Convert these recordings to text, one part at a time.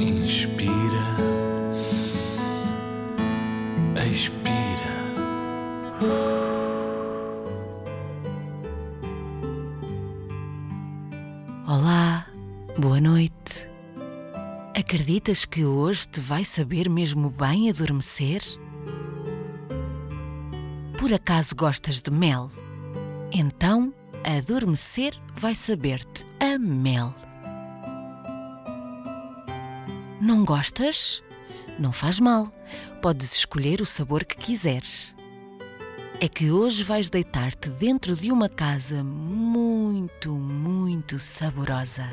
Inspira, expira. Olá, boa noite. Acreditas que hoje te vai saber mesmo bem adormecer? Por acaso gostas de mel? Então, adormecer vai saber-te a mel. Não gostas? Não faz mal, podes escolher o sabor que quiseres. É que hoje vais deitar-te dentro de uma casa muito, muito saborosa.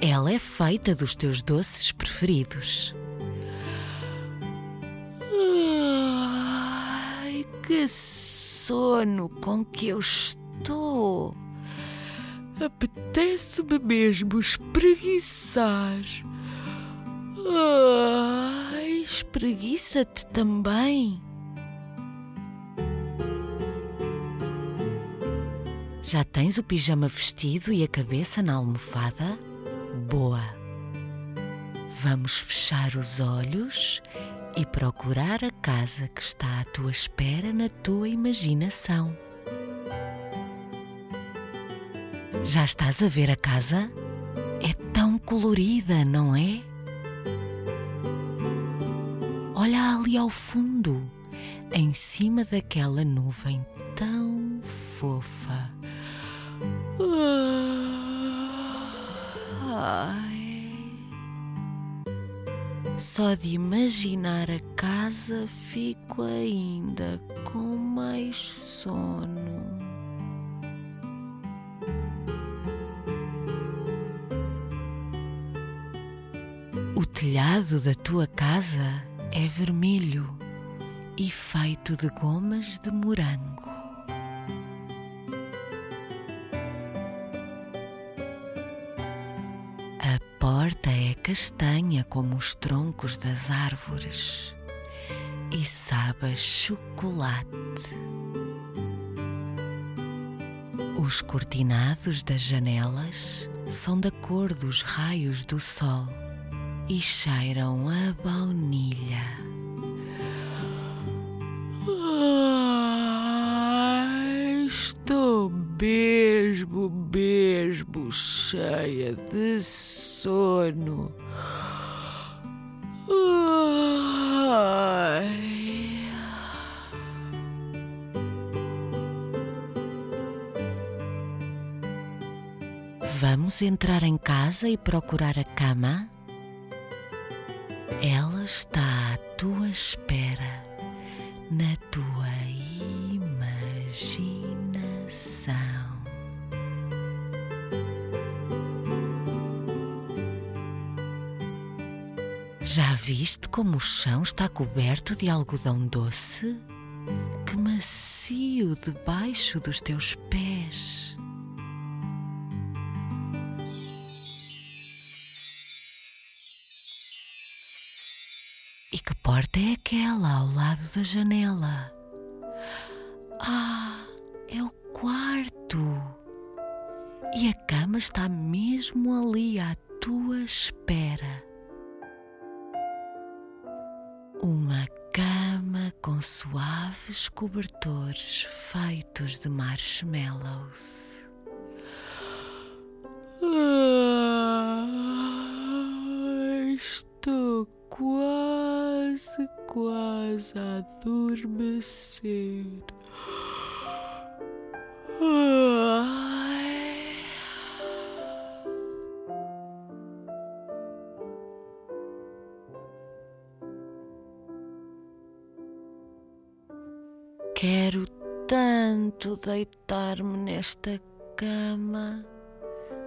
Ela é feita dos teus doces preferidos. Ai, que sono com que eu estou! Apetece-me mesmo espreguiçar. Ai, espreguiça-te também. Já tens o pijama vestido e a cabeça na almofada? Boa! Vamos fechar os olhos e procurar a casa que está à tua espera na tua imaginação. Já estás a ver a casa? É tão colorida, não é? Olha ali ao fundo, em cima daquela nuvem tão fofa. Ai. Só de imaginar a casa fico ainda com mais sono. Telhado da tua casa é vermelho e feito de gomas de morango. A porta é castanha como os troncos das árvores e sabe chocolate. Os cortinados das janelas são da cor dos raios do sol e cheiram a baunilha. Estou mesmo, mesmo cheia de sono. Ai. Vamos entrar em casa e procurar a cama? Ela está à tua espera, na tua imaginação. Já viste como o chão está coberto de algodão doce? Que macio debaixo dos teus pés. E que porta é aquela ao lado da janela? Ah, é o quarto. E a cama está mesmo ali à tua espera. Uma cama com suaves cobertores feitos de marshmallows. Ah, quase, quase a adormecer. Quero tanto deitar-me nesta cama.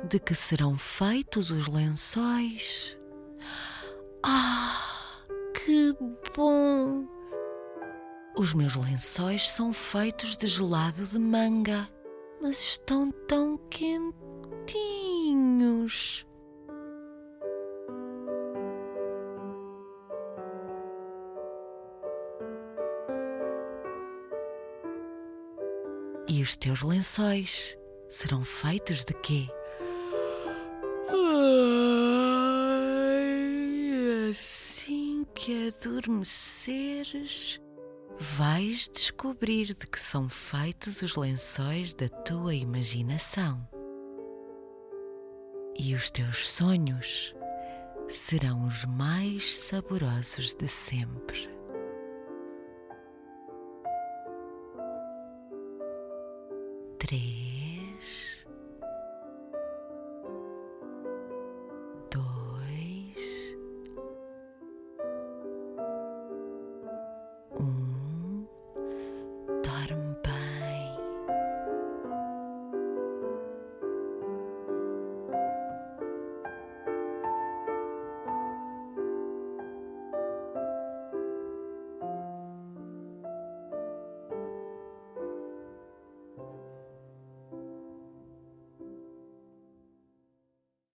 De que serão feitos os lençóis? Ah, que bom! Os meus lençóis são feitos de gelado de manga, mas estão tão quentinhos. E os teus lençóis serão feitos de quê? Que adormeceres, vais descobrir de que são feitos os lençóis da tua imaginação. E os teus sonhos serão os mais saborosos de sempre. Três